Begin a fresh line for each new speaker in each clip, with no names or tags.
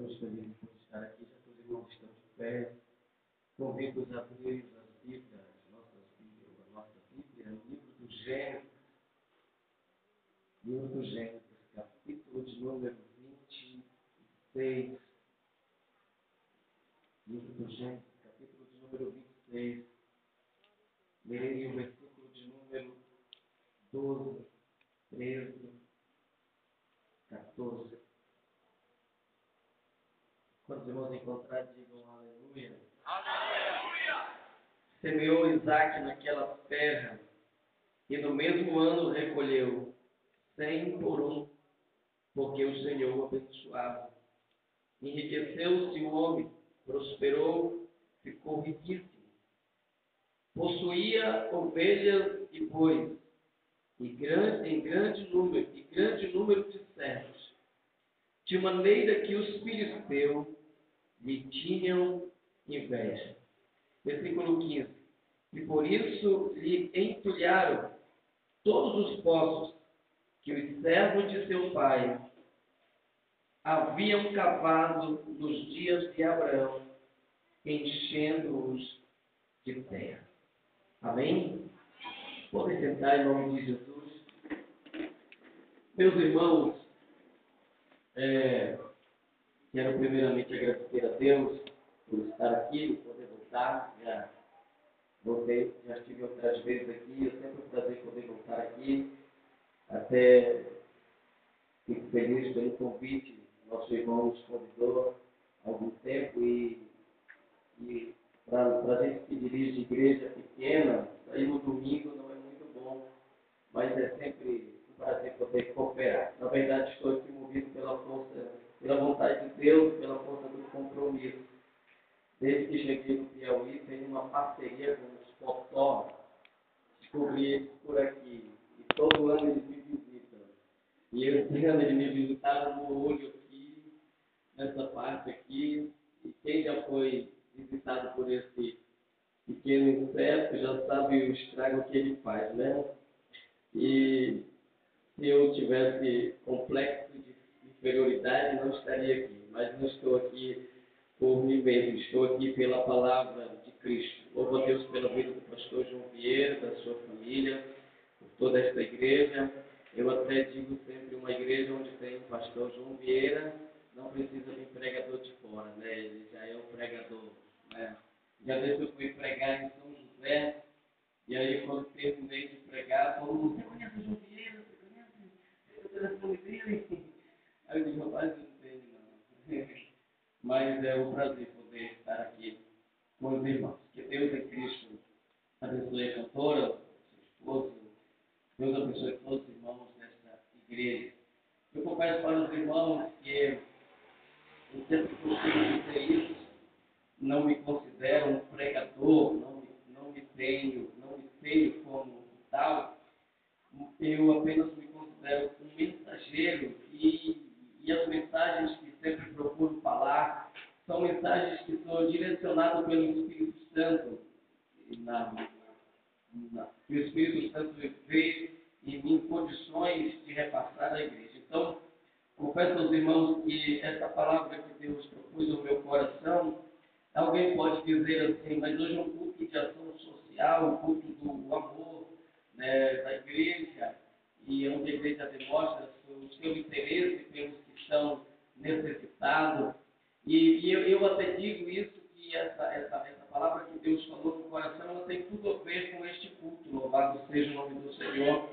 Estamos felizes por estar aqui, já que os irmãos estão de pé. Convido-os a abrir as Bíblias, as nossas Bíblias, a nossa Bíblia, o livro do Gênesis. Livro do Gênesis, capítulo de número 26. Livro do Gênesis, capítulo de número 26. Lerei o versículo de número 12, 13, 14. Quando os irmãos encontrarem, digam aleluia. Aleluia! Semeou Isaac naquela terra e no mesmo ano recolheu cem por um, porque o Senhor o abençoava. Enriqueceu-se o homem, prosperou, ficou riquíssimo. Possuía ovelhas e bois, e grande, em grande número, e grande número de servos, de maneira que os filisteus lhe tinham inveja. Versículo 15. E por isso lhe entulharam todos os poços que os servos de seu pai haviam cavado nos dias de Abraão, enchendo-os de terra. Amém? Podem sentar em nome de Jesus. Meus irmãos, é, quero primeiramente agradecer a Deus por estar aqui, por poder voltar. Já voltei, já estive outras vezes aqui, é sempre um prazer poder voltar aqui. Até fico feliz pelo convite, nosso irmão nos convidou há algum tempo e, e para a gente que dirige igreja pequena, sair no domingo não é muito bom, mas é sempre um prazer poder cooperar. Na verdade, estou aqui movido pela força, pela vontade de Deus, pela força do compromisso. Desde que cheguei no Piauí, tenho uma parceria com os fotógrafos. Descobri eles por aqui. E todo ano eles me visitam. E esse ano eles me visitaram no olho aqui, nessa parte aqui. E quem já foi visitado por esse pequeno inseto já sabe o estrago que ele faz, né? E se eu tivesse complexo de inferioridade, não estaria aqui. Mas não estou aqui por mim mesmo, estou aqui pela palavra de Cristo. Louvo a Deus pela vida do pastor João Vieira, da sua família, por toda esta igreja. Eu até digo sempre uma igreja onde tem o pastor João Vieira, não precisa de um pregador de fora, né? Ele já é um pregador, né? Já vezes eu fui pregar em São José, e aí quando terminei de pregar, todo mundo, você conhece o João Vieira? Você conhece o telefone dele? Aí eu digo, rapaz, não tenho não. Mas é um prazer poder estar aqui com os irmãos. Que Deus em Cristo abençoe a cantora, seu esposo, Deus abençoe todos os irmãos desta igreja. Eu confesso para os irmãos que eu sempre costumo dizer isso, não me considero um pregador, não não me tenho, não me tenho como tal, eu apenas me considero um mensageiro e, as mensagens que sempre procuro falar são mensagens que são direcionadas pelo Espírito Santo, na, na, o Espírito Santo vê em mim condições de repassar à igreja. Então, confesso aos irmãos que essa palavra que Deus propôs no meu coração, alguém pode dizer assim, mas hoje é um culto de ação social, um culto do amor né, da igreja, e é onde a igreja demonstra o seu interesse pelos estão necessitados. E, e eu, eu, até digo isso, que essa, essa, essa palavra que Deus falou no coração, ela tem tudo a ver com este culto, louvado seja o nome do Senhor,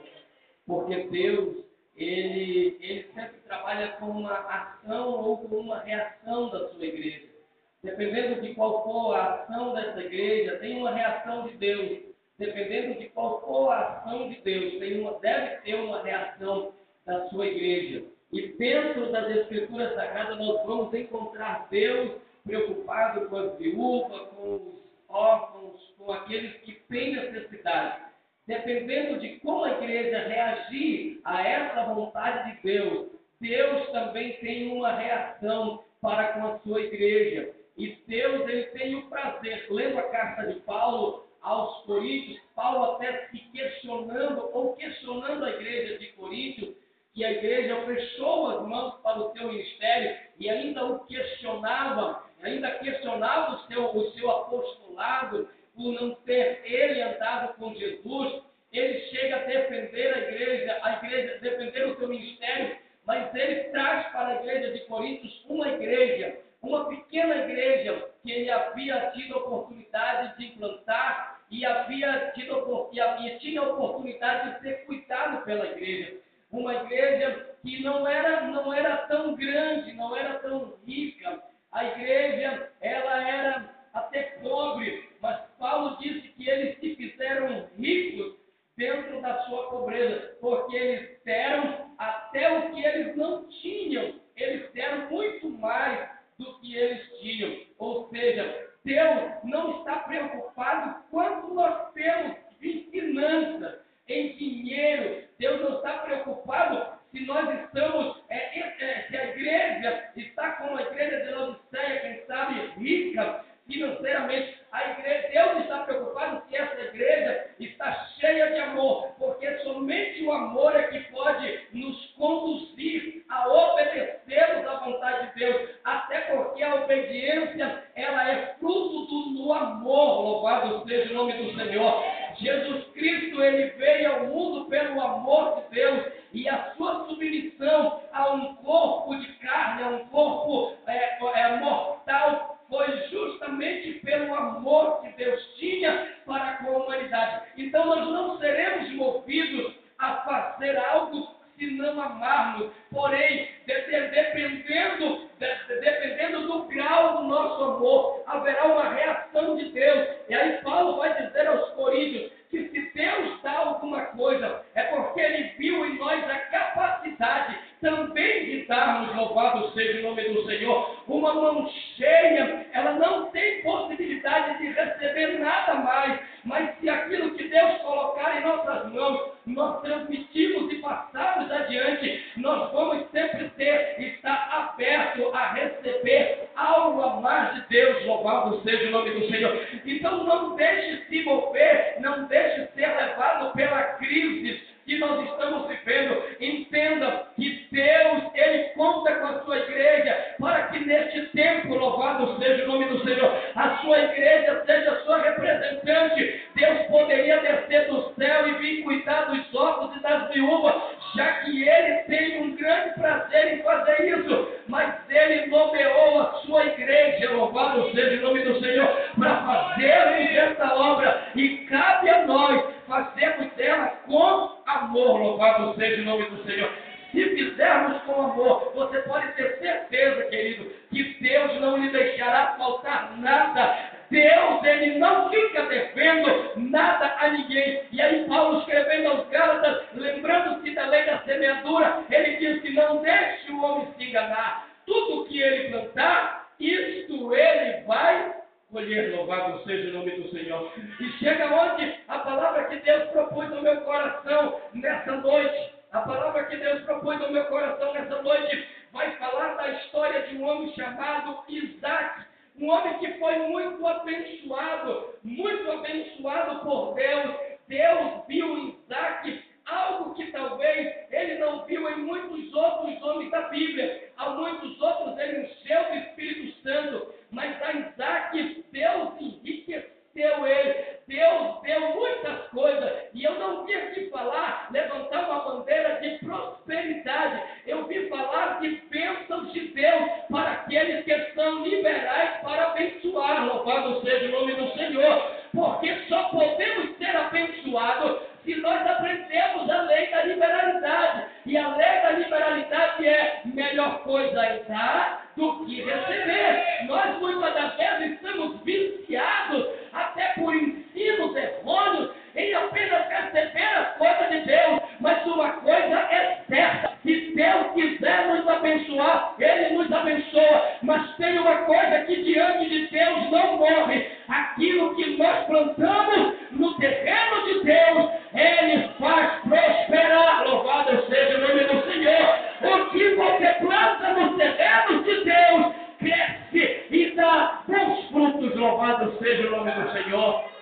porque Deus, ele, ele sempre trabalha com uma ação ou com uma reação da sua igreja. Dependendo de qual for a ação dessa igreja, tem uma reação de Deus. Dependendo de qual for a ação de Deus, tem uma, deve ter uma reação da sua igreja. E dentro das Escrituras Sagradas nós vamos encontrar Deus preocupado com as viúvas, com os órfãos, com aqueles que têm necessidade. Dependendo de como a igreja reagir a essa vontade de Deus, Deus também tem uma reação para com a sua igreja. E Deus ele tem o prazer, lendo a carta de Paulo aos Coríntios, Paulo até se questionando ou questionando a igreja de Coríntios, que a igreja fechou as mãos para o seu ministério e ainda o questionava, ainda questionava o seu, o seu apostolado, por não ter ele andado com Jesus, ele chega a defender a igreja, a igreja, defender o seu ministério, mas ele traz para a igreja de Coríntios uma igreja, uma pequena igreja que ele havia tido oportunidade de implantar e havia tido e havia, tinha oportunidade de ser cuidado pela igreja. Uma igreja que não era, não era tão grande, não era tão rica. A igreja, ela era até pobre, mas Paulo disse que eles se fizeram ricos dentro da sua pobreza, porque eles deram até o que eles não tinham, eles deram muito mais do que eles tinham. Ou seja, Deus não está preocupado quanto nós temos de finanças, em dinheiro. Deus não está preocupado se nós estamos, é, é, é, se a igreja está como a igreja de Laodiceia, quem sabe rica financeiramente. A igreja, Deus está preocupado se essa igreja está cheia de amor, porque somente o amor é que pode nos conduzir a obedecermos à vontade de Deus, até porque a obediência ela é fruto do, do amor, louvado seja o nome do Senhor. Jesus Cristo ele veio ao mundo pelo amor de Deus e a sua submissão a um corpo de carne, a um corpo é, é, mortal, foi pelo amor que Deus tinha para com a humanidade. Então nós não seremos movidos a fazer algo se não amarmos. Porém, dependendo, dependendo do grau do nosso amor, haverá uma reação de Deus. E aí Paulo vai dizer aos Coríntios que se Deus dá alguma coisa, é porque Ele viu em nós a capacidade também de darmos, louvado seja o nome do Senhor, uma mão cheia, ela não tem possibilidade de receber nada mais, mas se aquilo que Deus colocar em nossas mãos, nós transmitimos e passamos adiante, nós vamos sempre ter, estar aberto a receber algo a mais de Deus, louvado seja o nome do Senhor. Então não deixe se mover, não deixe ser levado pela crise que nós estamos vivendo. Entenda que Deus, Ele conta com a sua igreja para que neste tempo, louvado seja o nome do Senhor, a sua igreja seja sua representante. Deus poderia descer do céu e vir cuidar dos órfãos e das viúvas, já que Ele tem um grande prazer em fazer isso. Mas Ele nomeou a sua igreja, louvado seja o nome do Senhor, para fazer essa obra. E cabe a nós fazermos dela com amor, louvado seja o nome do Senhor. Se fizermos com amor, você pode ter certeza, querido, que Deus não lhe deixará faltar nada. Deus, ele não fica devendo nada a ninguém. E aí, Paulo escrevendo aos Gálatas, lembrando-se da lei da semeadura, ele diz que não deixe o homem se enganar. Tudo que ele plantar, isto ele vai colher, louvado seja o nome do Senhor. E chega onde a palavra que Deus propôs no meu coração nessa noite, a palavra que Deus propôs no meu coração nessa noite, vai falar da história de um homem chamado Isaac. Um homem que foi muito abençoado, muito abençoado por Deus. Deus viu em Isaac algo que talvez ele não viu em muitos outros homens da Bíblia. Há muitos outros ele encheu do Espírito Santo, mas a Isaac Deus enriqueceu ele. Deus deu muitas coisas. E eu não vim aqui falar, levantar uma bandeira de prosperidade. Eu vim falar de bênçãos de Deus para aqueles que são liberais para abençoar. Louvado seja o nome do Senhor. Porque só podemos ser abençoados se nós aprendemos a lei da liberalidade. E a lei da liberalidade é melhor coisa dar do que receber. Nós muitas das vezes estamos viciados até por ensinos errôneos em apenas receber as coisas de Deus. Mas uma coisa é certa: se Deus quiser nos abençoar, Ele nos abençoa. Mas tem uma coisa que diante de Deus não morre: aquilo que nós plantamos no terreno de Deus, Ele faz prosperar. Louvado seja o nome do Senhor. O que você planta nos terrenos de Deus, cresce e dá bons frutos. Louvado seja o nome do Senhor.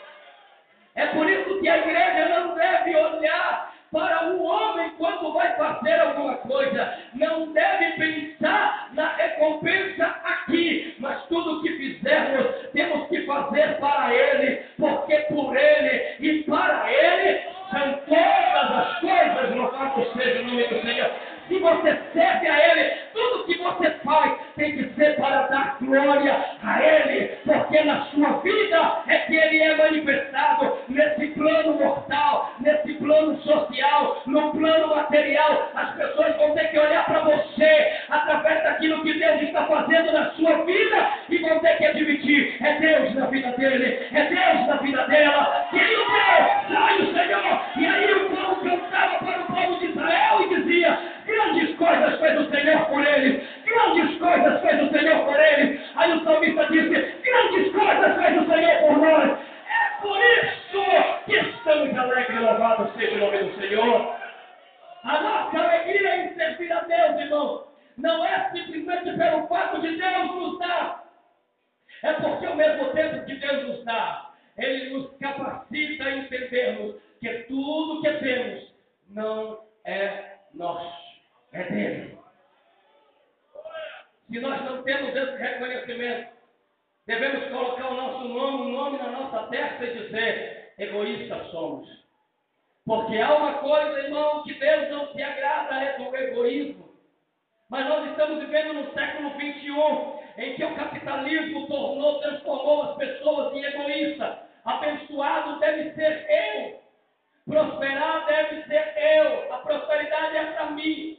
É por que a igreja não deve olhar para o homem quando vai fazer alguma coisa. Não deve pensar na recompensa aqui, mas tudo que fizermos temos que fazer para Ele, porque por Ele e para Ele são todas as coisas. Louvado seja o nome do Senhor se você serve a Ele, tudo que você faz tem que ser para dar glória a Ele, porque na sua vida é que Ele é manifestado nesse plano mortal, nesse plano social, no plano material. As pessoas vão ter que olhar para você através daquilo que Deus está fazendo na sua vida e vão ter que admitir: é Deus na vida dele, é Deus na vida dela. E aí o Deus, sai o Senhor, e aí o povo cantava para o povo de Israel e dizia: grandes coisas fez o Senhor por eles, grandes coisas fez o Senhor por eles. Aí o salmista disse: grandes coisas fez o Senhor por nós. É por isso que estamos alegres, louvado seja o nome do Senhor. A nossa alegria em servir a Deus, irmão, não é simplesmente pelo fato de Deus nos dar. É porque ao mesmo tempo que Deus nos dá, Ele nos capacita a entendermos que tudo que temos não é nosso, é dele. Se nós não temos esse reconhecimento, devemos colocar o nosso nome, o nome na nossa testa e dizer: egoístas somos. Porque há uma coisa, irmão, que Deus não se agrada, é do egoísmo. Mas nós estamos vivendo no século 21, em que o capitalismo tornou, transformou as pessoas em egoístas. Abençoado deve ser eu. Prosperar deve ser eu. A prosperidade é para mim.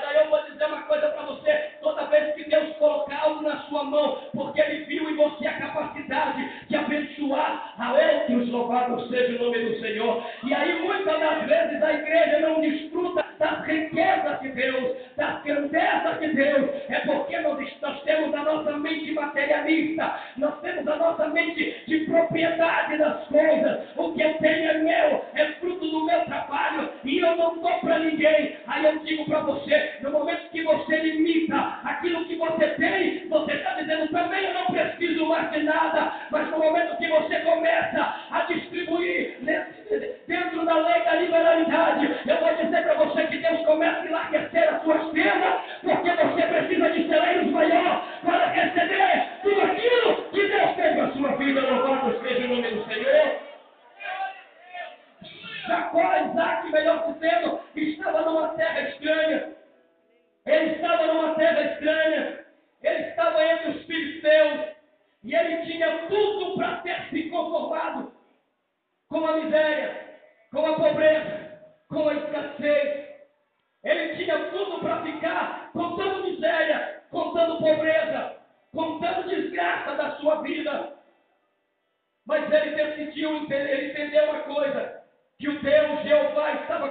Mas aí eu vou dizer uma coisa para você: toda vez que Deus colocar algo na sua mão, porque Ele viu em você a capacidade de abençoar a outros, louvado seja o nome do Senhor. E aí muitas das vezes a igreja não desfruta das riquezas de Deus, das grandezas de Deus, é porque nós, nós temos a nossa mente materialista, nós temos a nossa mente de propriedade das coisas. O que eu tenho é meu, é fruto do meu trabalho, e eu não dou para ninguém. Aí eu digo para você, no momento que você limita aquilo que você tem, você está dizendo também eu não preciso mais de nada, mas no momento que você começa a distribuir dentro da lei da liberalidade, eu vou dizer para você que Deus começa a enlarguecer as suas porque você precisa de celeiros maior para receber tudo aquilo que Deus tem para a sua vida. Louvado seja o nome do Senhor. Jacó, Isaac, melhor dizendo, estava numa terra estranha. Ele estava numa terra estranha, ele estava entre os filisteus, e ele tinha tudo para ter se conformado com a miséria, com a pobreza, com a escassez. Ele tinha tudo para ficar contando miséria, contando pobreza, contando desgraça da sua vida. Mas ele decidiu, ele entendeu uma coisa: que o Deus Jeová estava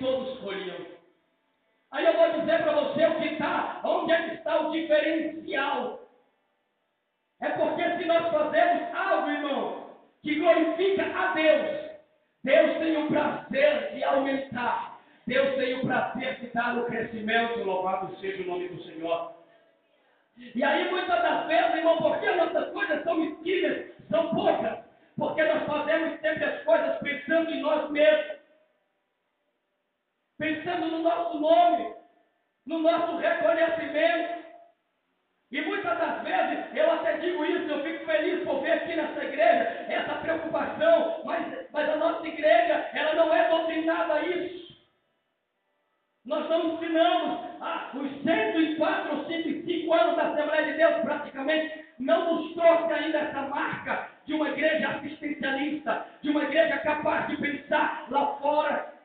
todos colhiam. Aí eu vou dizer para você o que está, onde é que está o diferencial. É porque se nós fazemos algo, irmão, que glorifica a Deus, Deus tem o prazer de aumentar. Deus tem o prazer de dar o crescimento, louvado seja o nome do Senhor. E aí muitas das vezes, irmão, porque as nossas coisas são esquinas, são poucas, porque nós fazemos sempre as coisas pensando em nós mesmos no nosso nome, no nosso reconhecimento. E muitas das vezes, eu até digo isso, eu fico feliz por ver aqui nessa igreja essa preocupação, mas, mas a nossa igreja, ela não é doutrinada a isso. Nós não ensinamos, ah, os 104 ou 105 anos da Assembleia de Deus, praticamente, não nos trouxe ainda essa marca de uma igreja assistencialista, de uma igreja capaz de pensar lá fora.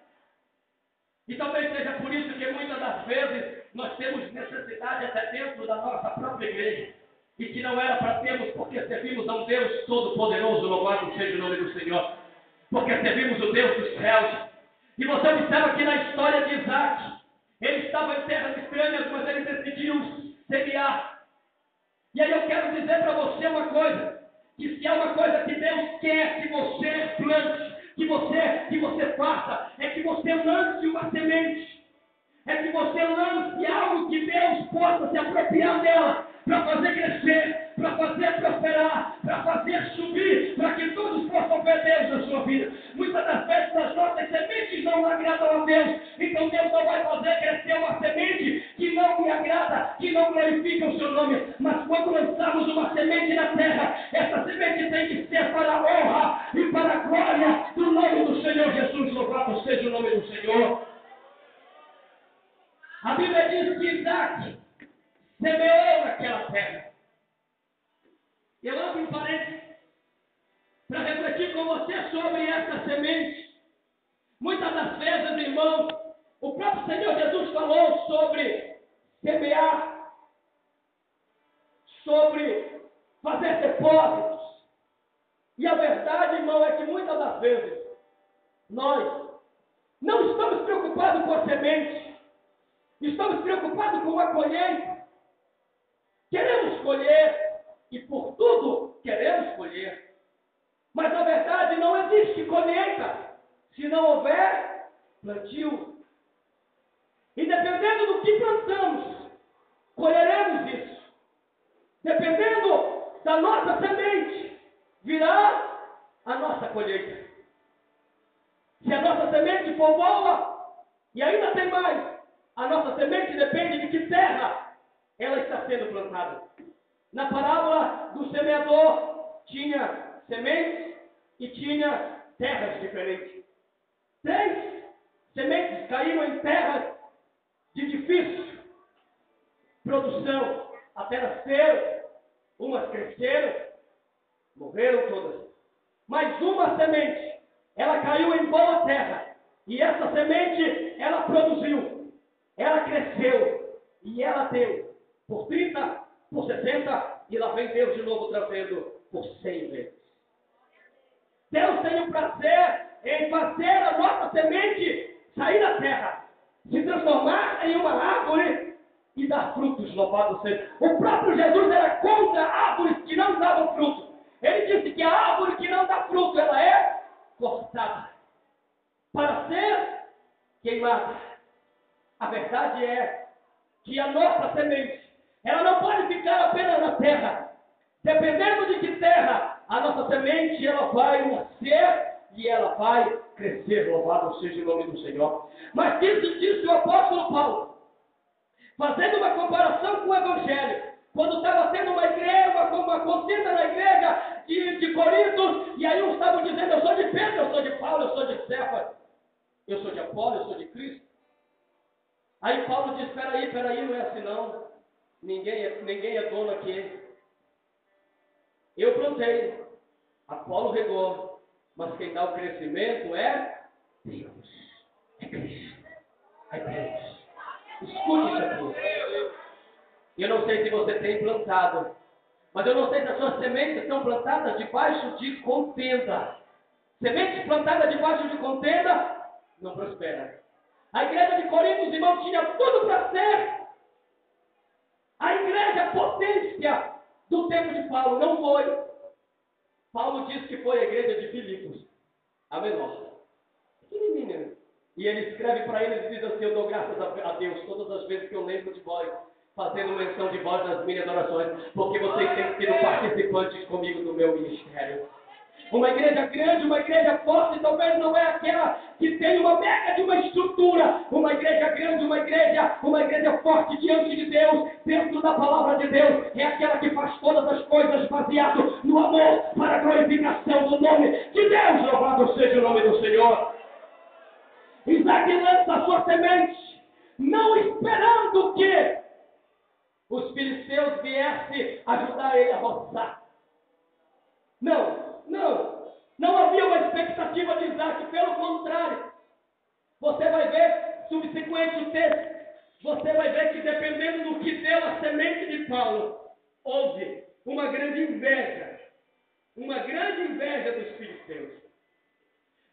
E talvez seja por isso que muitas das vezes nós temos necessidade até dentro da nossa própria igreja. E que não era para termos, porque servimos a um Deus Todo-Poderoso, louvado seja o nome do Senhor. Porque servimos o Deus dos céus. E você observa que na história de Isaac, ele estava em terras estranhas, mas ele decidiu semear. E aí eu quero dizer para você uma coisa: que se há uma coisa que Deus quer que você plante, que você, que você faça, é que você lance uma semente. É que você lance algo que Deus possa se apropriar dela para fazer crescer, para fazer prosperar, para fazer subir, para que todos possam ver Deus na sua vida. Muitas das vezes as nossas sementes não agradam a Deus, então Deus não vai fazer crescer uma semente que não me agrada, que não glorifica o seu nome. Mas quando lançamos uma semente na terra, essa semente tem que ser para a honra e para a glória do nome do Senhor Jesus. Louvado seja o nome do Senhor. A Bíblia diz que Isaac semeou naquela terra. Eu abro um parênteses para refletir com você sobre essa semente. Muitas das vezes, irmãos, o próprio Senhor Jesus falou sobre semear, sobre fazer depósitos. E a verdade, irmão, é que muitas das vezes nós não estamos preocupados com a semente, estamos preocupados com a colheita. Queremos colher e por tudo queremos colher. Mas na verdade não existe colheita se não houver plantio. E dependendo do que plantamos, colheremos isso. Dependendo da nossa semente, virá a nossa colheita. Se a nossa semente for boa, e ainda tem mais, a nossa semente depende de que terra ela está sendo plantada. Na parábola do semeador, tinha sementes e tinha terras diferentes. Três sementes caíram em terras de difícil produção. Até nasceram, umas cresceram, morreram todas. Mas uma semente, ela caiu em boa terra. E essa semente, ela produziu, ela cresceu e ela deu por 30, por 60, e lá vem Deus de novo trazendo por 100 vezes. Deus tem o prazer em fazer a nossa semente sair da terra, se transformar em uma árvore e dar frutos, louvado seja. O próprio Jesus era contra árvores que não davam fruto. Ele disse que a árvore que não dá fruto, ela é cortada para ser queimada. A verdade é que a nossa semente ela não pode ficar apenas na terra. Dependendo de que terra, a nossa semente ela vai nascer e ela vai crescer. Louvado seja o nome do Senhor. Mas disse, disse o apóstolo Paulo, fazendo uma comparação com o Evangelho quando estava tendo uma igreja, uma, uma contenda na igreja de, de Corinto, e aí uns estavam dizendo, eu sou de Pedro, eu sou de Paulo, eu sou de Cefas, eu sou de Apolo, eu sou de Cristo. Aí Paulo diz, peraí, peraí, não é assim não. Ninguém é, ninguém é dono aqui. Eu plantei, Apolo regou, mas quem dá o crescimento é Deus. É Cristo. É Deus. Escute isso aqui. Eu não sei se você tem plantado, mas eu não sei se as suas sementes estão plantadas debaixo de contenda. Sementes plantadas debaixo de contenda não prospera. A igreja de Corinto, os irmãos, tinha tudo para ser a igreja potência do tempo de Paulo não foi. Paulo diz que foi a igreja de Filipos, a menor. E ele escreve para eles e diz assim: Eu dou graças a Deus todas as vezes que eu lembro de vós, fazendo menção de vós nas minhas orações, porque vocês têm sido participantes comigo do meu ministério. Uma igreja grande, uma igreja forte, talvez não é aquela que tem uma mega de uma estrutura. Uma igreja grande, uma igreja, uma igreja forte diante de Deus, dentro da palavra de Deus, é aquela que faz todas as coisas baseado no amor para a glorificação do nome de Deus. Louvado seja o nome do Senhor. Isaac lança sua semente, não esperando que os filisteus viessem ajudar ele a roçar. Não, não. Não havia uma expectativa de Isaac, pelo contrário. Você vai ver, subsequente o texto, você vai ver que dependendo do que deu a semente de Paulo, houve uma grande inveja. Uma grande inveja dos filisteus.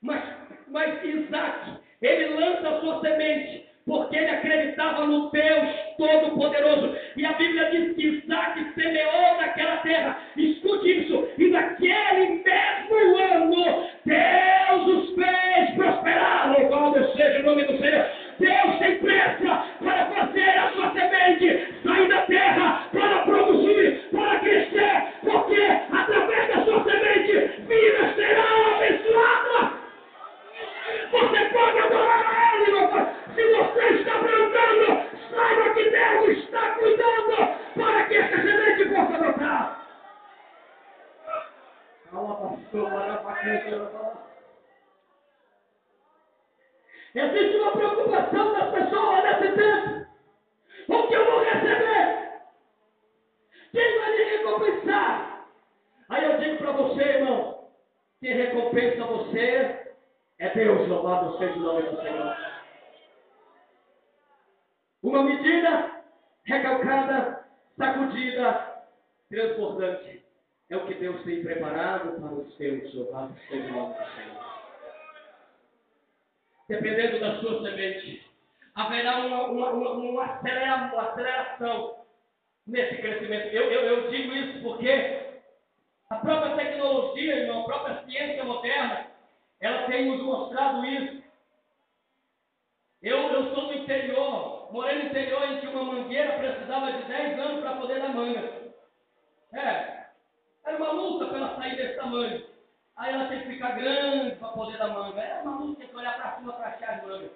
Mas, mas Isaac, ele lança a sua semente porque ele acreditava no Deus Todo-Poderoso. E a Bíblia diz que Isaac semeou naquela terra. Escute isso. E naquele mesmo ano, Deus os fez prosperar. Louvado seja o nome do Senhor. Deus tem pressa para fazer a sua semente sair da terra, para produzir, para crescer, porque através da sua semente, vidas serão abençoadas. Você pode adorar a Ele, meu Pai. Se você está plantando, saiba que Deus está cuidando para que essa semente possa brotar. Calma, pastor, Existe uma preocupação das pessoas nesse tempo. O que eu vou receber? Quem vai me recompensar? Aí eu digo para você, irmão, que recompensa você é Deus, louvado seja o nome do Senhor. Uma medida recalcada, sacudida, transbordante. É o que Deus tem preparado para os seus, louvado seja o nome do Senhor. Dependendo da sua semente, haverá uma, uma, uma, uma, aceleração nesse crescimento. Eu, eu, eu digo isso porque a própria tecnologia, irmão, a própria ciência moderna, ela tem nos mostrado isso. Eu, eu sou do interior, morei no interior em que uma mangueira precisava de 10 anos para poder dar manga. É, era uma luta para ela sair desse tamanho. Aí ela tem que ficar grande para poder dar manga. Era uma luta, tem que olhar para cima para achar as mangas.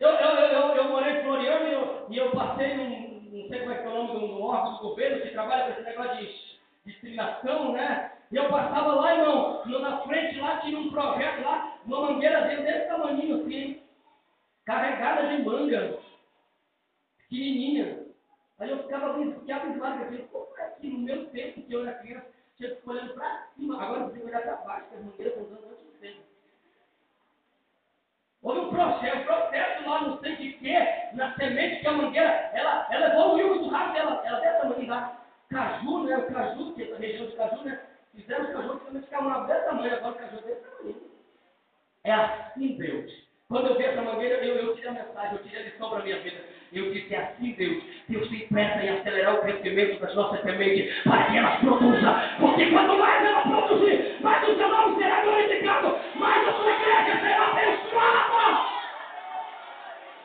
Eu, eu, eu, eu, eu morei em Floriano e eu, e eu passei num, não sei como é que é o nome do, do órgão do governo que trabalha com esse negócio de, de trilação, né? E eu passava lá, irmão, na frente lá tinha um projeto lá, uma mangueira desse tamanho assim, carregada de manga, pequenininha. Aí eu ficava abismado, eu falei, como é que no meu tempo que eu era criança, tinha que olhando para cima, agora você olhar para baixo, que as mangueiras estão dando antes do tempo. Houve um processo, processo lá, não sei de que, na semente que a mangueira, ela, ela evoluiu muito rápido, ela, ela dessa mangueira, caju, né, o caju, que é a região de caju, né, Fizemos caju ficar uma desse tamanho, agora caju desse tamanho. É assim Deus. Quando eu vi essa mangueira, eu, eu tirei a mensagem, eu tirei a lição para a minha vida. Eu disse, é assim Deus. Deus tem pressa em acelerar o crescimento das nossas sementes para que elas produzam. Porque quanto mais ela produzir, mais o seu nome será glorificado, mais a sua igreja será abençoada.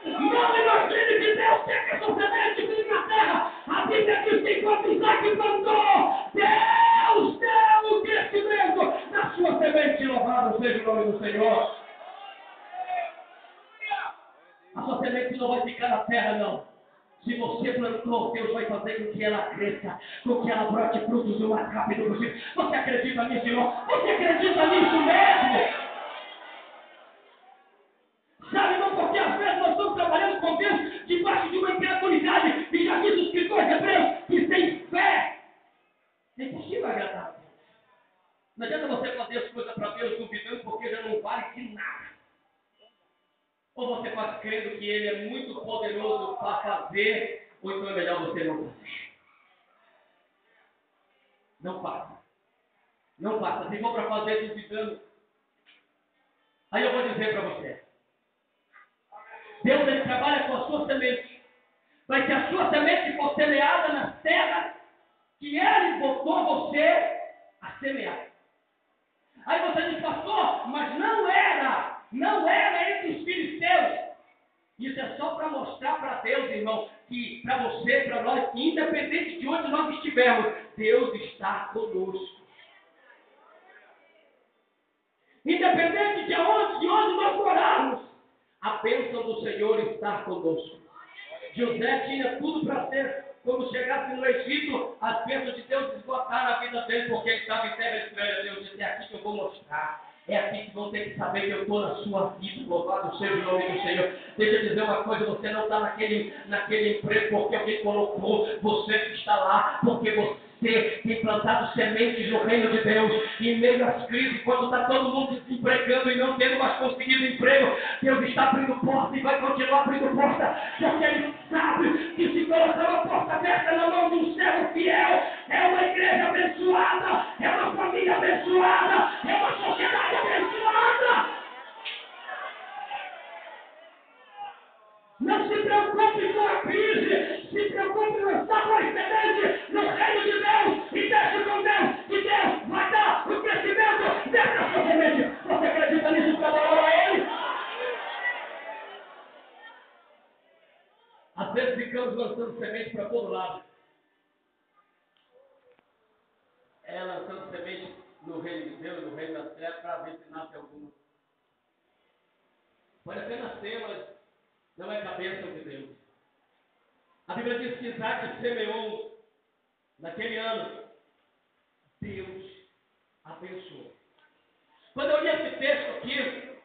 Não imagine que Deus quer que a sua semente vive na terra. A Bíblia diz que enquanto Isaac mandou, Deus deu crescimento na sua semente. Louvado seja o nome do Senhor. A sua semente não vai ficar na terra, não. Se você plantou, Deus vai fazer com que ela cresça, com que ela brote frutos o mais rápido possível. Você acredita nisso, irmão? Você acredita nisso mesmo? Sabe, irmão, porque às vezes nós estamos trabalhando com Deus debaixo de uma incredulidade. E já diz os escritores hebreus que sem fé é impossível agradar. Não adianta você fazer as coisas para Deus duvidando porque já não vale de nada. Ou você faz crendo que Ele é muito poderoso para fazer, ou então é melhor você não fazer. Não faça. Não faça. Se for para fazer duvidando, aí eu vou dizer para você. Deus ele trabalha com a sua semente. Mas que a sua semente for semeada na terra que Ele botou você a semear. Aí você diz, pastor, mas não era, não era entre os filisteus. Isso é só para mostrar para Deus, irmão, que para você, para nós, independente de onde nós estivermos, Deus está conosco. Independente de onde, de onde nós morarmos, a bênção do Senhor está conosco. José tinha tudo para ser, quando chegasse no Egito, as bênçãos de Deus esgotaram a vida dele, porque ele estava em terra estranha. Deus disse: É aqui que eu vou mostrar. É aqui que vão ter que saber que eu estou na sua vida. Louvado seja o nome do Senhor. Deixa eu dizer uma coisa: você não está naquele, naquele emprego porque alguém colocou. Você está lá porque você ter, tem plantado sementes no reino de Deus, em meio às crises, quando está todo mundo desempregando e não tendo mais conseguido emprego, Deus está abrindo porta e vai continuar abrindo porta, porque Ele sabe que se colocar uma porta aberta na mão de um servo fiel, é uma igreja abençoada, é uma família abençoada, é uma sociedade abençoada. Não se preocupe com a crise, se preocupe no estar semente no reino de Deus e deixe com Deus, e Deus vai dar o crescimento dessa sua semente. Você acredita nisso para adorar a Ele? Às vezes ficamos lançando semente para todo lado. É lançando semente no reino de Deus, no reino da terra, para ver se nasce alguma. Pode até nascer, mas não é cabeça de Deus. A Bíblia diz que Isaac semeou naquele ano. Deus abençoou. Quando eu li esse texto aqui,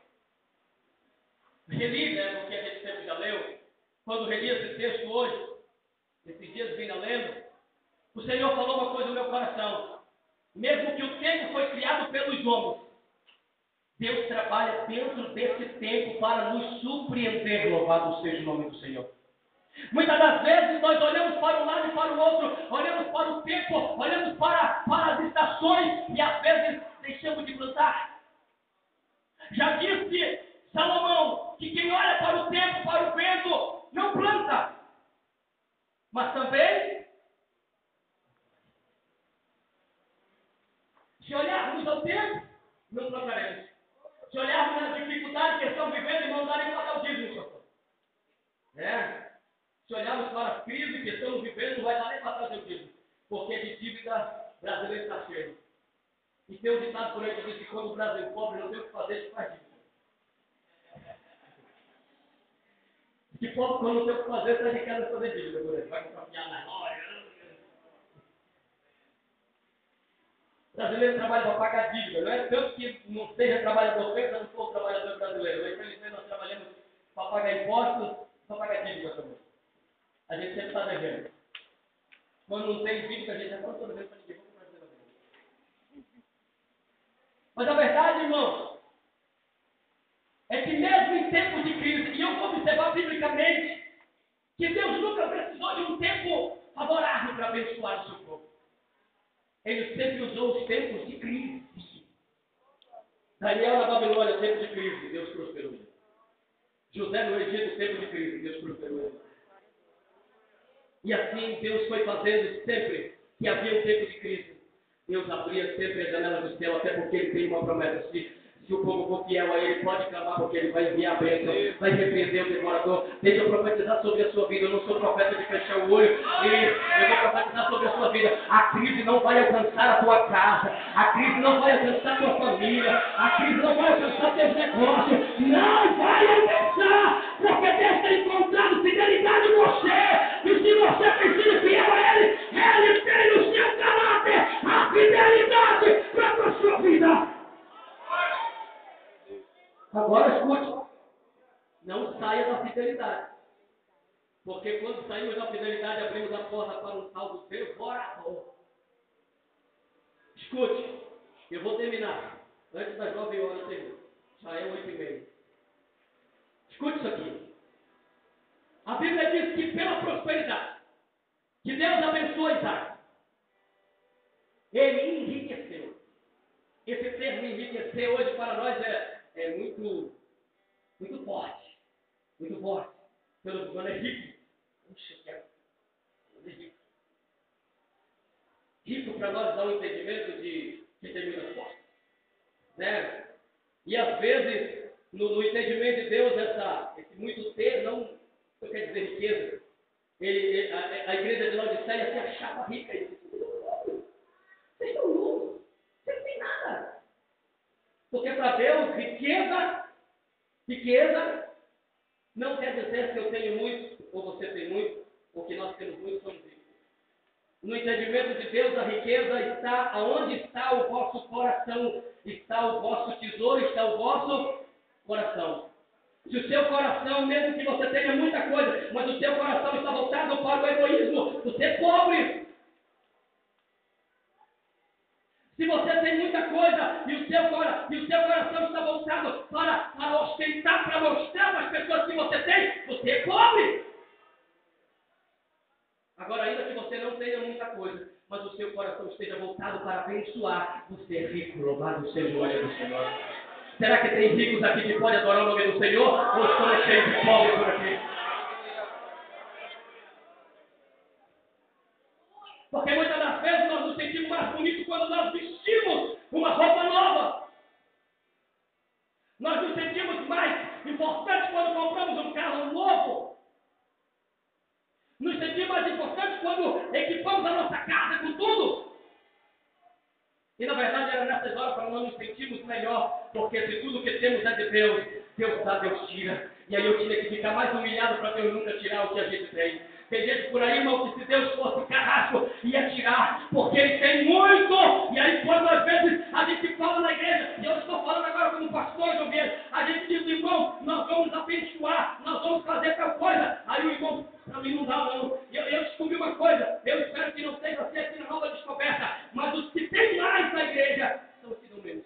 reli, né, porque a gente sempre já leu, quando reli esse texto hoje, esses dias vinha lendo, o Senhor falou uma coisa no meu coração. Mesmo que o tempo foi criado pelos homens, Deus trabalha dentro desse tempo para nos surpreender, louvado seja o nome do Senhor. Muitas das vezes nós olhamos para um lado e para o outro, olhamos para o tempo, olhamos para, para as estações e às vezes deixamos de plantar. Já disse Salomão que quem olha para o tempo, para o vento, não planta. Mas também, se olharmos ao tempo, não plantaremos. Se olharmos na dificuldade que estão vivendo, irmãos, dá nem pagar o dízimo, senhor. É. Se olharmos para a crise que estamos vivendo, não vai dar nem para fazer o dízimo. Porque de dívida brasileira está cheio. E tem um ditado por aí que diz que quando o Brasil pobre não tem o que fazer, se faz dívida. Que pobre quando não tem o que fazer, está de casa fazer dívida, por exemplo. Vai comprar piada na loja. Brasileiro trabalha para pagar dívida. Não é tanto que não seja trabalhador feito, não for trabalhador brasileiro. Mas, infelizmente, nós trabalhamos para pagar impostos, para pagar dívida também. A gente sempre está devendo. Quando não tem dívida, a gente está toda vez para ninguém. Mas a verdade, irmão, é que mesmo em tempos de crise, e eu vou observar biblicamente, que Deus nunca precisou de um tempo favorável para abençoar o seu povo. Ele sempre usou os tempos de crise. Daniel na Babilônia, tempo de crise, Deus prosperou. José no Egito, tempo de crise, Deus prosperou. E assim Deus foi fazendo sempre que havia um tempo de crise. Deus abria sempre a janela do céu, até porque ele tem uma promessa. Se se o povo for fiel a ele, pode clamar, porque ele vai enviar a bênção, vai repreender o devorador. Deixa eu profetizar sobre a sua vida. Eu não sou profeta de fechar o olho. Eu vou profetizar sobre a sua vida. A crise não vai alcançar a tua casa. A crise não vai alcançar a tua família. A crise não vai alcançar teus negócios. Não vai alcançar, porque Deus tem encontrado fidelidade em você. E se você tem sido fiel a Ele, Ele tem no seu caráter a fidelidade para a sua vida. Agora escute. Não saia da fidelidade. Porque quando saímos da fidelidade, abrimos a porta para um tal do devorador. Escute. Eu vou terminar. Antes das nove horas, termino. Já é oito e meia. Escute isso aqui. A Bíblia diz que pela prosperidade, que Deus abençoou Isaac, ele enriqueceu. Esse termo enriquecer hoje para nós é é muito, muito forte. Muito forte. Pelo quando é rico. Puxa, que é, é rico. Rico para nós dá um entendimento de que tem muitas fortes. Né? E às vezes, no, no, entendimento de Deus, essa, esse muito ter não, quer dizer riqueza. Ele, ele, a, a, igreja de Laodiceia se achava rica. E disse, vocês estão loucos. Vocês não têm nada. Porque para Deus, Riqueza não quer dizer que eu tenho muito, ou você tem muito, ou que nós temos muito, somos ricos. No entendimento de Deus, a riqueza está aonde está o vosso coração, está o vosso tesouro, está o vosso coração. Se o seu coração, mesmo que você tenha muita coisa, mas o seu coração está voltado para o egoísmo, você é pobre. Se você tem muita coisa e o seu, e o seu coração está voltado para, para ostentar, para mostrar para as pessoas que você tem, você é pobre. Agora, ainda que você não tenha muita coisa, mas o seu coração esteja voltado para abençoar, você é rico, louvado seja o nome do Senhor. Será que tem ricos aqui que podem adorar o nome do Senhor? Ou estão cheios de pobres por aqui? Porque muitas das vezes nós nos sentimos mais bonitos quando nós vestimos uma roupa nova. Nós nos sentimos mais importantes quando compramos um carro novo. Nos sentimos mais importantes quando equipamos a nossa casa com tudo. E na verdade era nessas horas para nós nos sentirmos melhor, porque se tudo que temos é de Deus, Deus dá, Deus tira. E aí eu tinha que ficar mais humilhado para Deus nunca tirar o que a gente tem. Tem gente por aí, irmão, que se Deus fosse carrasco, ia tirar, porque ele tem muito. E aí, quando às vezes a gente fala na igreja, e eu estou falando agora como pastor de ovelha, a gente diz, irmão, nós vamos abençoar, nós vamos fazer tal coisa. Aí o irmão, para mim não dá não. Eu, eu descobri uma coisa, eu espero que não seja assim aqui na nova descoberta, mas os que têm mais na igreja são os que dão menos.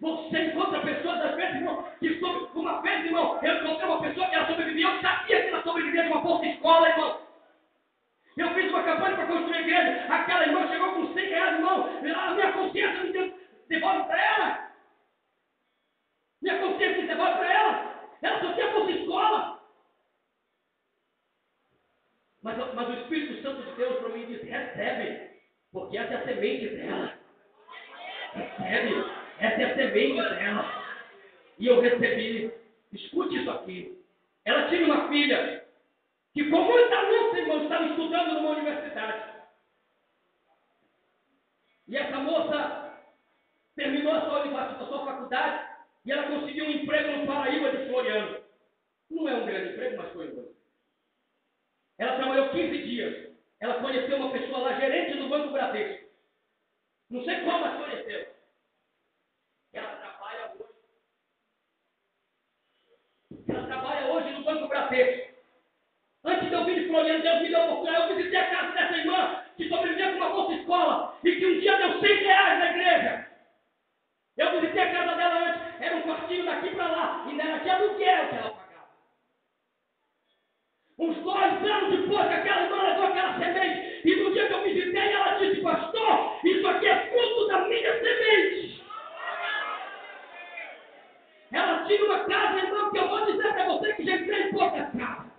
Você encontra pessoas, às vezes, irmão, que sobre uma vez, irmão, eu encontrei uma pessoa que ela sobreviveu, eu sabia que ela sobrevivia de uma bolsa escola, irmão. Eu fiz uma campanha para construir a igreja, aquela irmã chegou com 100 reais, irmão, a minha consciência me deu, devolve para ela. Minha consciência me devolve para ela. Ela só tinha bolsa escola. Mas, mas o Espírito Santo de Deus para mim diz, recebe, porque essa é a semente dela. Recebe. Essa é a semente dela. E eu recebi. Escute isso aqui. Ela tinha uma filha que, com muita luta, irmão, estava estudando numa universidade. E essa moça terminou a sua, a sua faculdade e ela conseguiu um emprego no Paraíba de Floriano. Não é um grande emprego, mas foi um Ela trabalhou 15 dias. Ela conheceu uma pessoa lá, gerente do Banco Bradesco. Não sei como, mas conheceu. Ela trabalha hoje no Banco Bradesco. Antes de eu vir de Floriano, Deus me deu oportunidade. Eu visitei a casa dessa irmã que sobrevivia com uma bolsa escola e que um dia deu 100 reais na igreja. Eu visitei a casa dela antes, era um quartinho daqui para lá, e era de aluguel que ela pagava. Uns dois anos depois que aquela irmã levou aquela semente, e no dia que eu visitei, ela disse, pastor, isso aqui é fruto da minha semente. Ela tinha uma casa, irmão, que eu vou dizer para você que já entrei em poucas casas.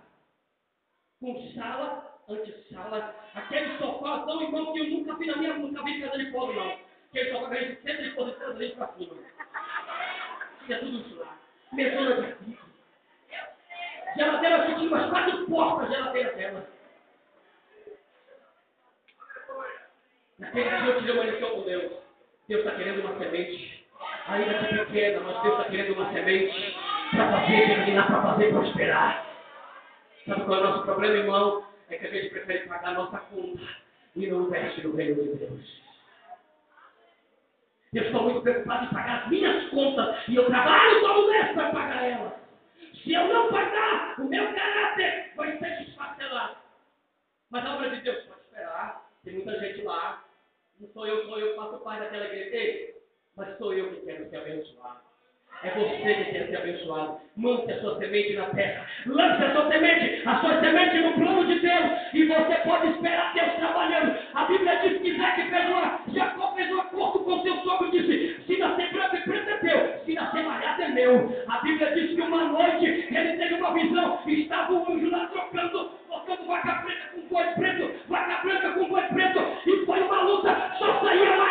Com sala, antessala, aquele sofá tão irmão que eu nunca vi na minha, nunca vi casa de pobre, não. Aquele sofá que a gente sempre posiciona a gente para cima. Tinha tudo isso lá. Mesona de pico. Geladeira que tinha umas quatro portas, geladeira dela. Naquele dia eu tirei uma lição com Deus. Deus está querendo uma semente ainda que pequena, mas Deus está querendo uma semente para fazer germinar, para fazer prosperar. Sabe qual é o nosso problema, irmão? É que a gente prefere pagar nossa conta e não investe no reino de Deus. Eu estou muito preocupado em pagar as minhas contas e eu trabalho todo mês para pagar elas. Se eu não pagar, o meu caráter vai ser desfacelado. Mas a obra de Deus pode esperar. Tem muita gente lá. Não sou eu, sou eu faço parte daquela igreja. Ei, mas sou eu que quero ser abençoado. É você que quer ser abençoado. Mande a sua semente na terra. Lance a sua semente, a sua semente no plano de Deus. E você pode esperar Deus trabalhando. A Bíblia diz que Isaac fez uma, Jacó fez um acordo com seu sogro e disse: se nascer branco e preto é teu, se nascer malhado é meu. A Bíblia diz que uma noite ele teve uma visão estava o anjo lá trocando, trocando vaca preta com boi preto, vaca branca com boi preto. E foi uma luta, só saía malhado,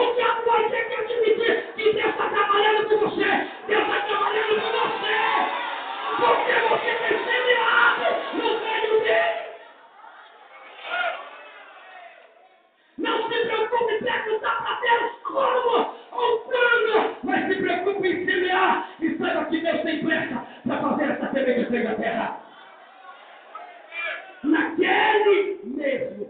O diabo vai ter que admitir que Deus está trabalhando com você. Deus está trabalhando com você. Porque você tem semeado no meio dele. Não se preocupe em perguntar para Deus como ou quando, mas se preocupe em semear e saiba que Deus tem pressa para fazer essa semente entregue terra. Naquele mesmo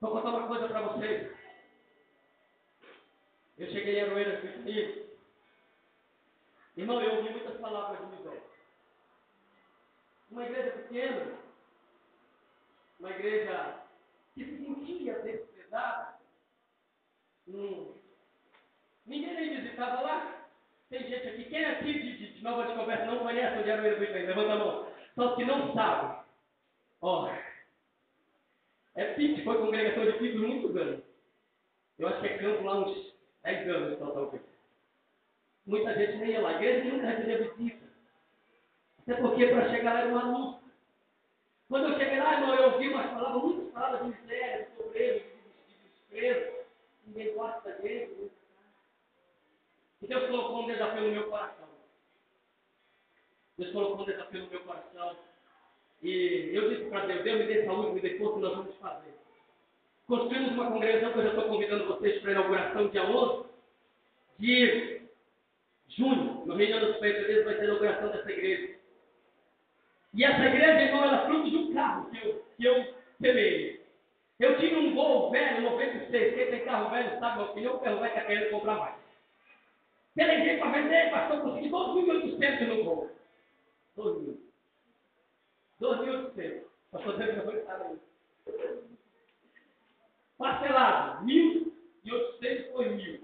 Vou contar uma coisa para vocês. Eu cheguei em Aroeiras e Irmão, eu ouvi muitas palavras de Miguel. Uma igreja pequena, uma igreja que se sentia desprezada. Hum. Ninguém nem visitava lá. Tem gente aqui, quem é aqui de, de Nova Descoberta não conhece onde era o Itanhaém? Levanta a mão. Só que não sabe. Ó, é PIC, foi congregação de PIC muito anos. Eu acho que é campo lá uns 10 anos, talvez. Muita gente nem ia lá. A igreja nunca recebia visita. Até porque para chegar lá era uma luta. Quando eu cheguei lá, irmão, eu ouvi umas palavras, muitas palavras de miséria, de pobreza, de desprezo. Ninguém gosta da gente. E Deus colocou um desafio no meu coração. Deus colocou um desafio no meu coração. E eu disse para Deus, Deus me dê saúde, me dê força, nós vamos fazer. Construímos uma congregação que eu já estou convidando vocês para a inauguração dia 11 de junho, no Rio dos Peitos, vai ser a inauguração dessa igreja. E essa igreja, irmão, ela é fruto de um carro que eu, que eu semeei. Eu tinha um Gol velho, 96. Quem tem carro velho sabe, meu filho, o carro velho está querendo comprar mais. Pelejei para vender, pastor, consegui 2.800 no Gol. 2.000. 2.800. Pastor, Deus não sabe aí. Parcelado, 1.800 foi 1.000.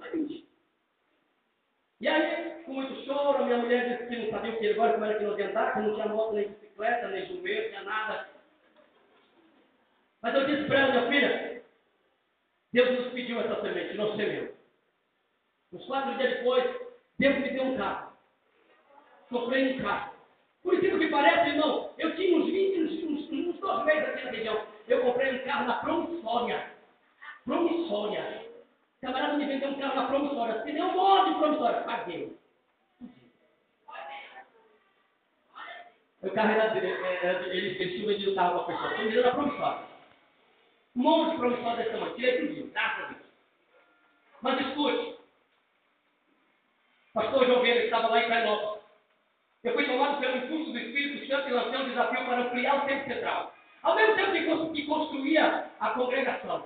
E aí, com muito choro, minha mulher disse que não sabia o que ele agora, como era que não adiantava, que não tinha moto, nem bicicleta, nem jumento, tinha nada. Mas eu disse para ela, minha filha, Deus nos pediu essa semente, não semeu. Uns quatro dias depois, Deus me deu um carro. Comprei um carro. Por incrível que pareça, irmão, eu Eu comprei um carro na promissória. Promissória. O camarada me vendeu um carro na promissória. Se deu um monte de promissória. Paguei. O carro era dele, eles tinham vendido o carro para a pessoa. Vendido na promissória. Um monte de promissória desse tamanho. Tirei tudinho, graças a Deus. Mas escute. Pastor João Vieira estava lá em Cainópolis. Eu fui tomado pelo impulso do Espírito Santo e lancei um desafio para ampliar o tempo central. Ao mesmo tempo que construía a congregação.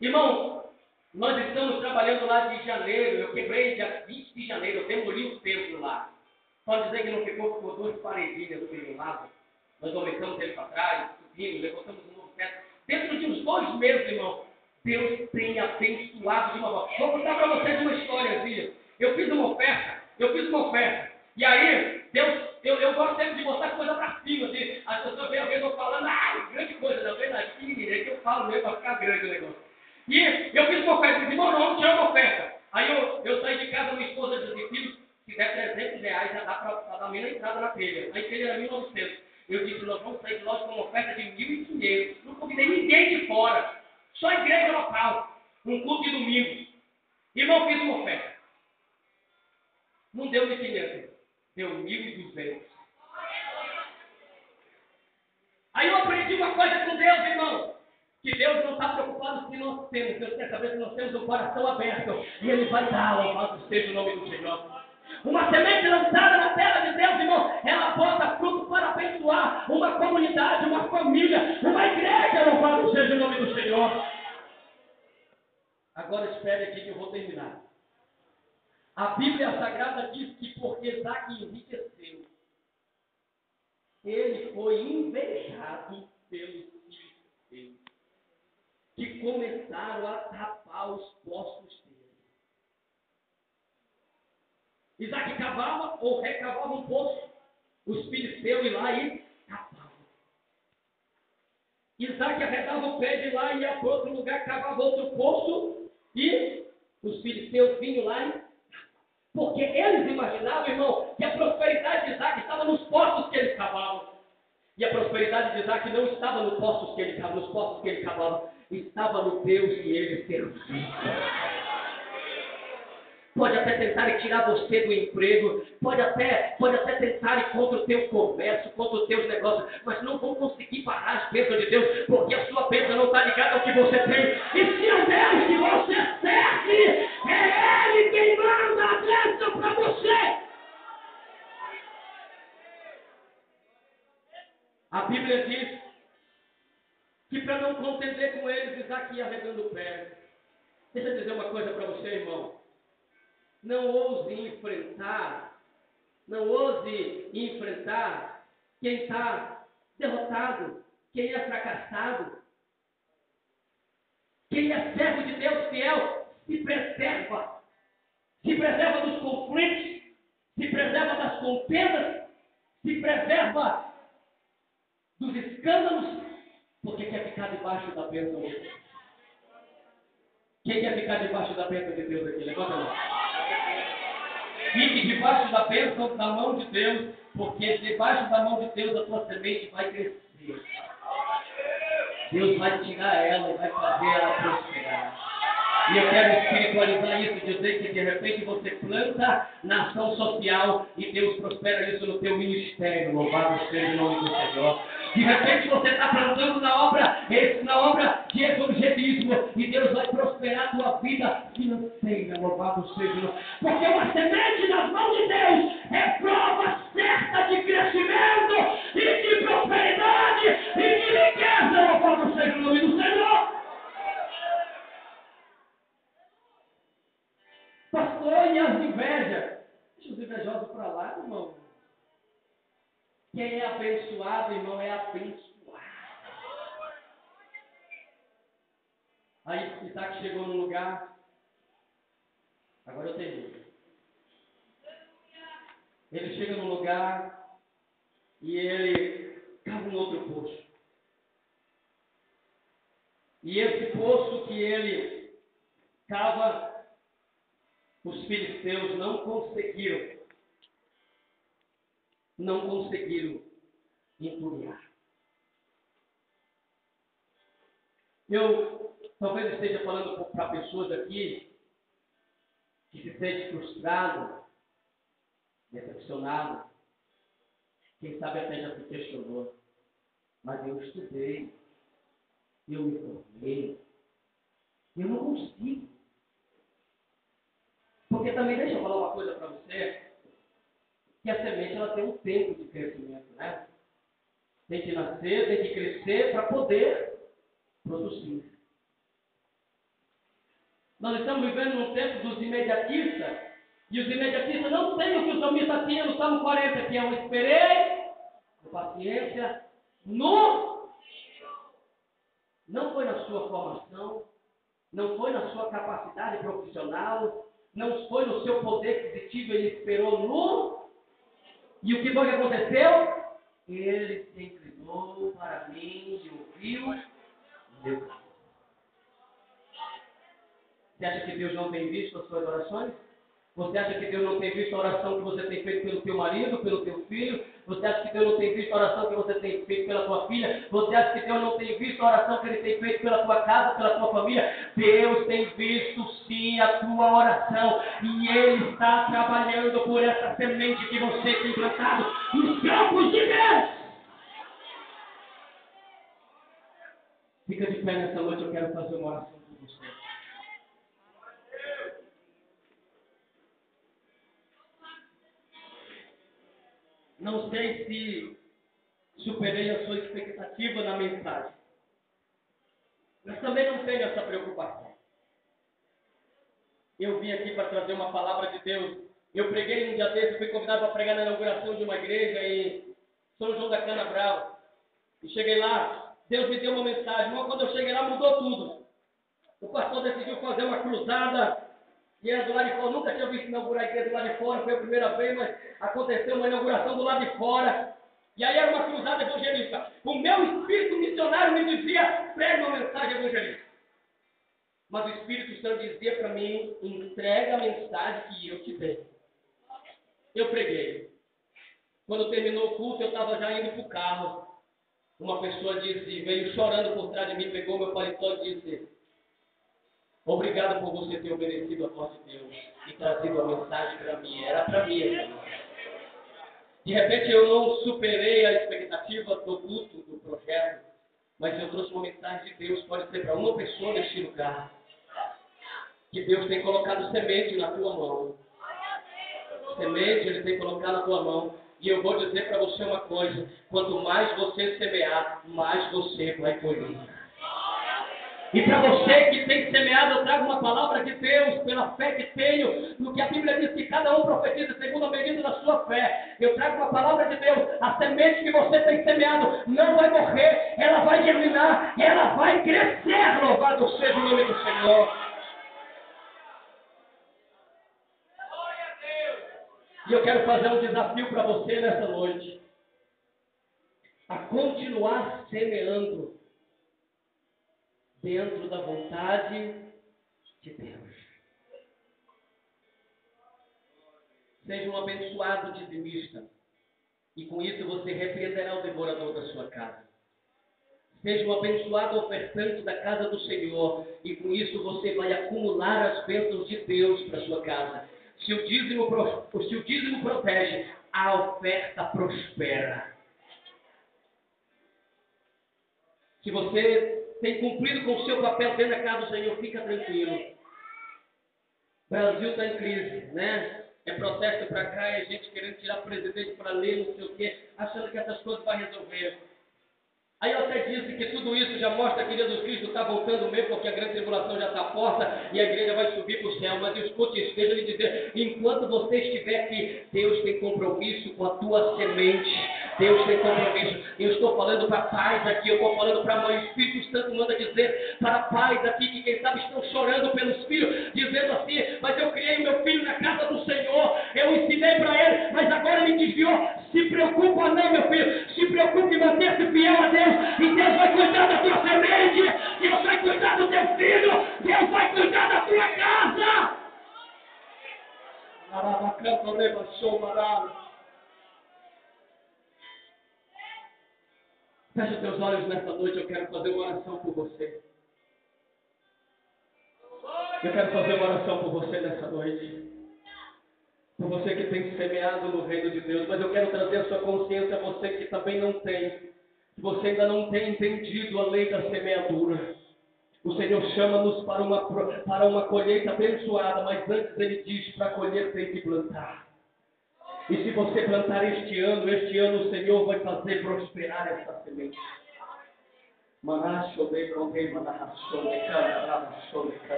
Irmão, nós estamos trabalhando lá de janeiro. Eu quebrei dia 20 de janeiro. Eu demoli o templo lá. Pode dizer que não ficou, ficou duas paredinhas do lado. Nós aumentamos ele para trás, subimos, levantamos um novo teto. Dentro de uns dois meses, irmão, Deus tem abençoado de uma forma. Vou contar para vocês uma história, Eu fiz uma oferta, eu fiz uma oferta. E aí, Deus, eu, eu gosto sempre de botar coisa para cima. Assim. As pessoas veem alguém falando, ah, grande coisa, não, vem aqui, é que eu falo mesmo para ficar grande o negócio. E eu fiz uma oferta, disse, irmão, não, tinha uma oferta. Aí eu, eu saí de casa, minha esposa disse, filho, se der 300 reais, já dá para dar a minha entrada na telha. A telha era 1.900. Eu disse, nós vamos sair de loja com uma oferta de 1.500. Não convidei ninguém de fora. Só a igreja local. Um culto de domingo. Irmão, fiz uma oferta. Não deu 1.500. Deu 1.200. Aí eu aprendi uma coisa com Deus, irmão que Deus não está preocupado se nós temos, Deus quer saber se nós temos o coração aberto e Ele vai dar, louvado seja o nome do Senhor. Uma semente lançada na terra de Deus, irmão, ela bota fruto para abençoar uma comunidade, uma família, uma igreja, louvado seja o nome do Senhor. Agora espere aqui que eu vou terminar. A Bíblia Sagrada diz que porque Isaac enriqueceu, ele foi invejado pelos que começaram a tapar os postos dele. Isaac cavava ou recavava um poço, os filisteus iam lá e tapavam. Isaac arredava o pé de lá e ia para outro lugar, cavava outro poço e os filisteus vinham lá e porque eles imaginavam, irmão, que a prosperidade de Isaac estava nos postos que eles cavavam. E a prosperidade de Isaac não estava nos postos que ele, nos postos que ele cavava estava no Deus que ele servia. Pode até tentar tirar você do emprego, pode até, pode até tentar ir contra o teu comércio, contra os teus negócios, mas não vão conseguir parar as bênçãos de Deus, porque a sua bênção chegada que você tem. E se é Deus que você serve, é Ele quem manda a bênção para você. A Bíblia diz que para não contender com eles, Isaac ia arregando o pé. Deixa eu dizer uma coisa para você, irmão. Não ouse enfrentar, não ouse enfrentar quem está derrotado, quem é fracassado. Quem é servo de Deus fiel se preserva. Se preserva dos conflitos, se preserva das contendas, se preserva dos escândalos, porque quer ficar debaixo da bênção. Quem quer ficar debaixo da bênção de Deus aqui? Levanta a mão. Fique debaixo da bênção da mão de Deus, porque debaixo da mão de Deus a tua semente vai crescer. Deus vai tirar ela e vai fazer ela prosperar. E eu quero espiritualizar isso, dizer que de repente você planta na ação social e Deus prospera isso no teu ministério. Louvado seja o nome do Senhor. De repente você está plantando na obra, na obra de evangelismo e Deus vai prosperar a tua vida financeira. Louvado seja. Porque uma semente nas mãos de Deus é prova certa de crescimento e de prosperidade e de riqueza. Louvado seja o nome do Senhor. Pastor, e as invejas? Deixa os invejosos para lá, irmão. Quem é abençoado, irmão, é abençoado. Aí Isaac chegou no lugar. Agora eu tenho. Ele chega no lugar e ele cava um outro poço. E esse poço que ele cava os filisteus não conseguiram, não conseguiram entulhar. Eu talvez esteja falando para pessoas aqui que se sentem frustrado, decepcionado, quem sabe até já se questionou. Mas eu estudei, eu me formei, eu não consigo. Porque também, deixa eu falar uma coisa para você, que a semente ela tem um tempo de crescimento, né? Tem que nascer, tem que crescer para poder produzir. Nós estamos vivendo num tempo dos imediatistas, e os imediatistas não têm o que os salmistas tinham no Salmo 40, que é eu esperei, com paciência, no. Não foi na sua formação, não foi na sua capacidade profissional, não foi no seu poder aquisitivo, ele esperou no. E o que foi que aconteceu? Ele se inclinou para mim e ouviu meu Você acha que Deus não tem visto as suas orações? Você acha que Deus não tem visto a oração que você tem feito pelo teu marido, pelo teu filho? Você acha que Deus não tem visto a oração que você tem feito pela tua filha? Você acha que Deus não tem visto a oração que Ele tem feito pela tua casa, pela tua família? Deus tem visto sim a tua oração e Ele está trabalhando por essa semente que você tem plantado nos campos de Deus. Fica de pé nessa noite, eu quero fazer uma oração por você. Não sei se superei a sua expectativa na mensagem. Mas também não tenho essa preocupação. Eu vim aqui para trazer uma palavra de Deus. Eu preguei um dia desse, fui convidado para pregar na inauguração de uma igreja em São João da Cana Brava. E cheguei lá, Deus me deu uma mensagem. Mas quando eu cheguei lá, mudou tudo. O pastor decidiu fazer uma cruzada era do lado de fora. Nunca tinha visto inaugurar a igreja do lado de fora, foi a primeira vez, mas aconteceu uma inauguração do lado de fora. E aí era uma cruzada evangelista. O meu espírito missionário me dizia: prega uma mensagem evangelista. Mas o Espírito Santo dizia para mim: entrega a mensagem que eu te dei. Eu preguei. Quando terminou o culto, eu estava já indo para o carro. Uma pessoa disse, veio chorando por trás de mim, pegou meu paletó e disse: Obrigado por você ter obedecido a voz de Deus e trazido a mensagem para mim. Era para mim De repente eu não superei a expectativa do culto, do projeto, Mas eu trouxe uma mensagem de Deus, pode ser para uma pessoa neste lugar. Que Deus tem colocado semente na tua mão. Semente Ele tem colocado na tua mão. E eu vou dizer para você uma coisa: quanto mais você semear, mais você vai colher. E para você que tem semeado, eu trago uma palavra de Deus, pela fé que tenho, no que a Bíblia diz que cada um profetiza segundo a medida da sua fé. Eu trago uma palavra de Deus, a semente que você tem semeado não vai morrer, ela vai germinar, ela vai crescer. Louvado seja o nome do Senhor. E eu quero fazer um desafio para você nessa noite. A continuar semeando dentro da vontade de Deus. Seja um abençoado dizimista. E com isso você repreenderá o devorador da sua casa. Seja um abençoado ofertante da casa do Senhor. E com isso você vai acumular as bênçãos de Deus para sua casa. Se o dízimo, se o dízimo protege, a oferta prospera. Se você tem cumprido com o seu papel dentro da casa do Senhor, fica tranquilo. O Brasil está em crise, né? É protesto para cá, é gente querendo tirar presidente para ler, não sei o quê, achando que essas coisas vai resolver. Aí eu até disse que tudo isso já mostra que Jesus Cristo está voltando mesmo, porque a grande tribulação já está porta e a igreja vai subir para o céu. Mas escute isso, lhe dizer, enquanto você estiver aqui, Deus tem compromisso com a tua semente. Deus tem compromisso. Eu estou falando para pais aqui, eu estou falando para mãe. O Espírito Santo manda dizer para pais aqui que quem sabe estão chorando pelos filhos, dizendo assim, mas eu criei meu filho na casa do Senhor, eu ensinei para ele, mas agora ele desviou. Se preocupa não, meu filho, se preocupe em manter-se fiel a Deus. E Deus vai cuidar da tua semente. Deus vai cuidar do teu filho. Deus vai cuidar da tua casa. Feche os teus olhos nesta noite. Eu quero fazer uma oração por você. Eu quero fazer uma oração por você nessa noite. Por você que tem semeado no reino de Deus. Mas eu quero trazer a sua consciência a você que também não tem você ainda não tem entendido a lei da semeadura. O Senhor chama-nos para uma, para uma colheita abençoada, mas antes Ele diz: para colher tem que plantar. E se você plantar este ano, este ano o Senhor vai fazer prosperar essa semente.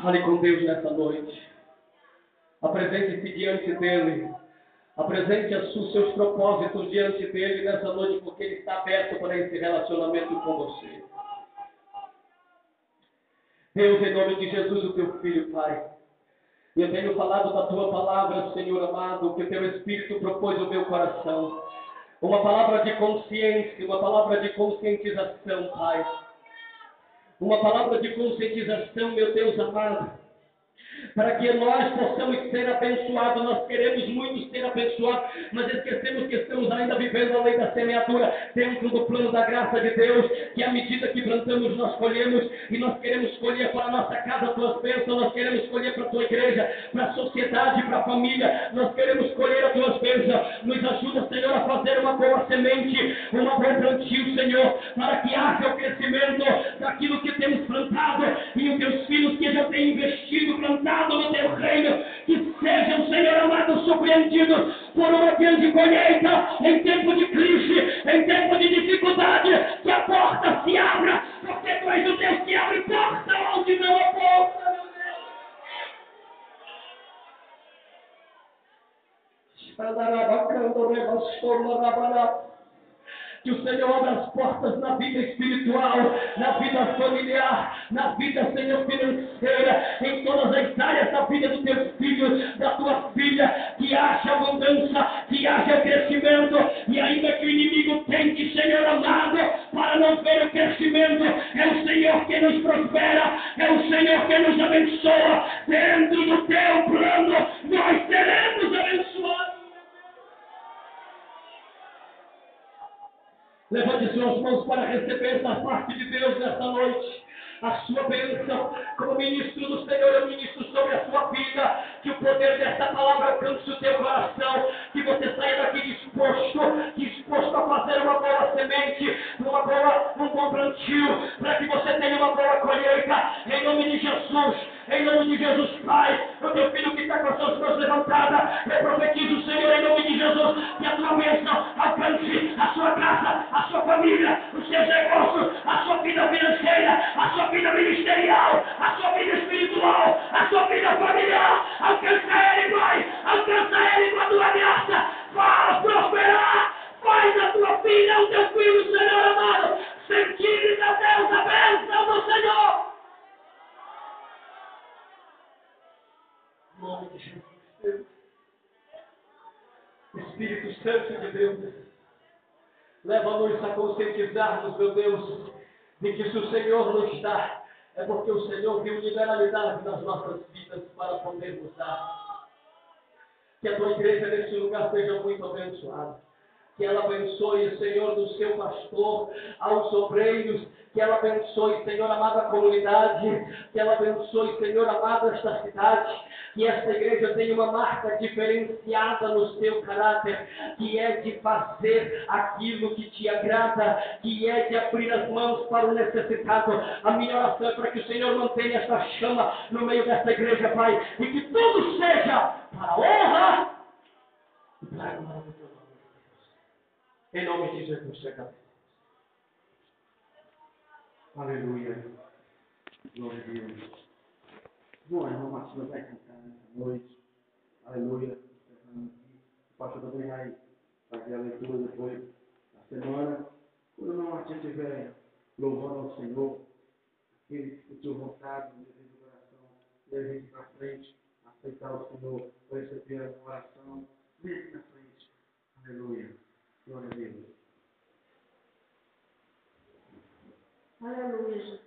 Fale com Deus nessa noite. Apresente-se diante dele. Apresente os seus propósitos diante dele nessa noite, porque ele está aberto para esse relacionamento com você. Deus, em nome de Jesus, o teu filho, Pai. Eu tenho falado da tua palavra, Senhor amado, que teu Espírito propôs ao meu coração. Uma palavra de consciência, uma palavra de conscientização, Pai. Uma palavra de conscientização, meu Deus amado para que nós possamos ser abençoados. Nós queremos muito ser abençoados, mas esquecemos que estamos ainda vivendo a lei da semeadura dentro do plano da graça de Deus, que à medida que plantamos, nós colhemos, e nós queremos colher para a nossa casa tuas bênçãos, nós queremos colher para a tua igreja, para a sociedade, para a família, nós queremos colher as tuas bênçãos. Nos ajuda, Senhor, a fazer uma boa semente, uma boa plantio, Senhor, para que haja o crescimento reino, que sejam, Senhor amado, surpreendidos por uma grande colheita em tempo de crise, em tempo de dificuldade, que a porta se abra, porque tu és o Deus que abre porta onde não há porta, meu Deus. Que o Senhor abra as portas na vida espiritual, na vida familiar, na vida, Senhor, financeira, em todas as áreas da vida do teu filho, da tua filha, que haja abundância, que haja crescimento, e ainda que o inimigo tente, Senhor amado, para não ver o crescimento, é o Senhor que nos prospera, é o Senhor que nos abençoa, dentro do teu plano, nós seremos abençoados. Levante suas mãos para receber essa parte de Deus nessa noite. a sua bênção. Como ministro do Senhor, eu ministro sobre a sua vida. Que o poder dessa palavra alcance o teu coração. Que você saia daqui disposto, disposto a fazer uma boa semente, uma boa, um bom plantio, para que você tenha uma boa colheita. Em nome de Jesus. Em nome de Jesus, Pai, o teu filho que está com as suas mãos levantadas, eu profetizo, Senhor, em nome de Jesus, que a tua bênção alcance a sua casa, a sua família, os seus negócios, a sua vida financeira, a sua vida ministerial, a sua vida espiritual, a sua vida familiar. Alcança ele, Pai, alcança ele com a tua graça. Faz prosperar, faz a tua filha, o teu filho, Senhor amado, sentir, meu Deus, a bênção do Senhor. nome de Jesus, Deus. Espírito Santo de Deus, leva-nos a conscientizarmos, meu Deus, de que se o Senhor nos dá, é porque o Senhor viu liberalidade nas nossas vidas para podermos dar. Que a tua igreja nesse lugar seja muito abençoada que ela abençoe, Senhor, do seu pastor, aos obreiros, que ela abençoe, Senhor amado, a comunidade, que ela abençoe, Senhor amado, esta cidade, que esta igreja tenha uma marca diferenciada no seu caráter, que é de fazer aquilo que te agrada, que é de abrir as mãos para o necessitado. A minha oração é para que o Senhor mantenha esta chama no meio desta igreja, Pai, e que tudo seja para a honra e para a glória em nome de Jesus, chega. Aleluia. Glória a Deus. Bom, a irmã Martina vai cantar nessa noite. Aleluia. O pastor também vai fazer a leitura depois da semana. Quando a irmã Martina estiver louvando ao Senhor, aquele que sentiu vontade, no desejo do coração, e a gente para frente, aceitar o Senhor, receber a oração. Благовіння. Аллилуйя.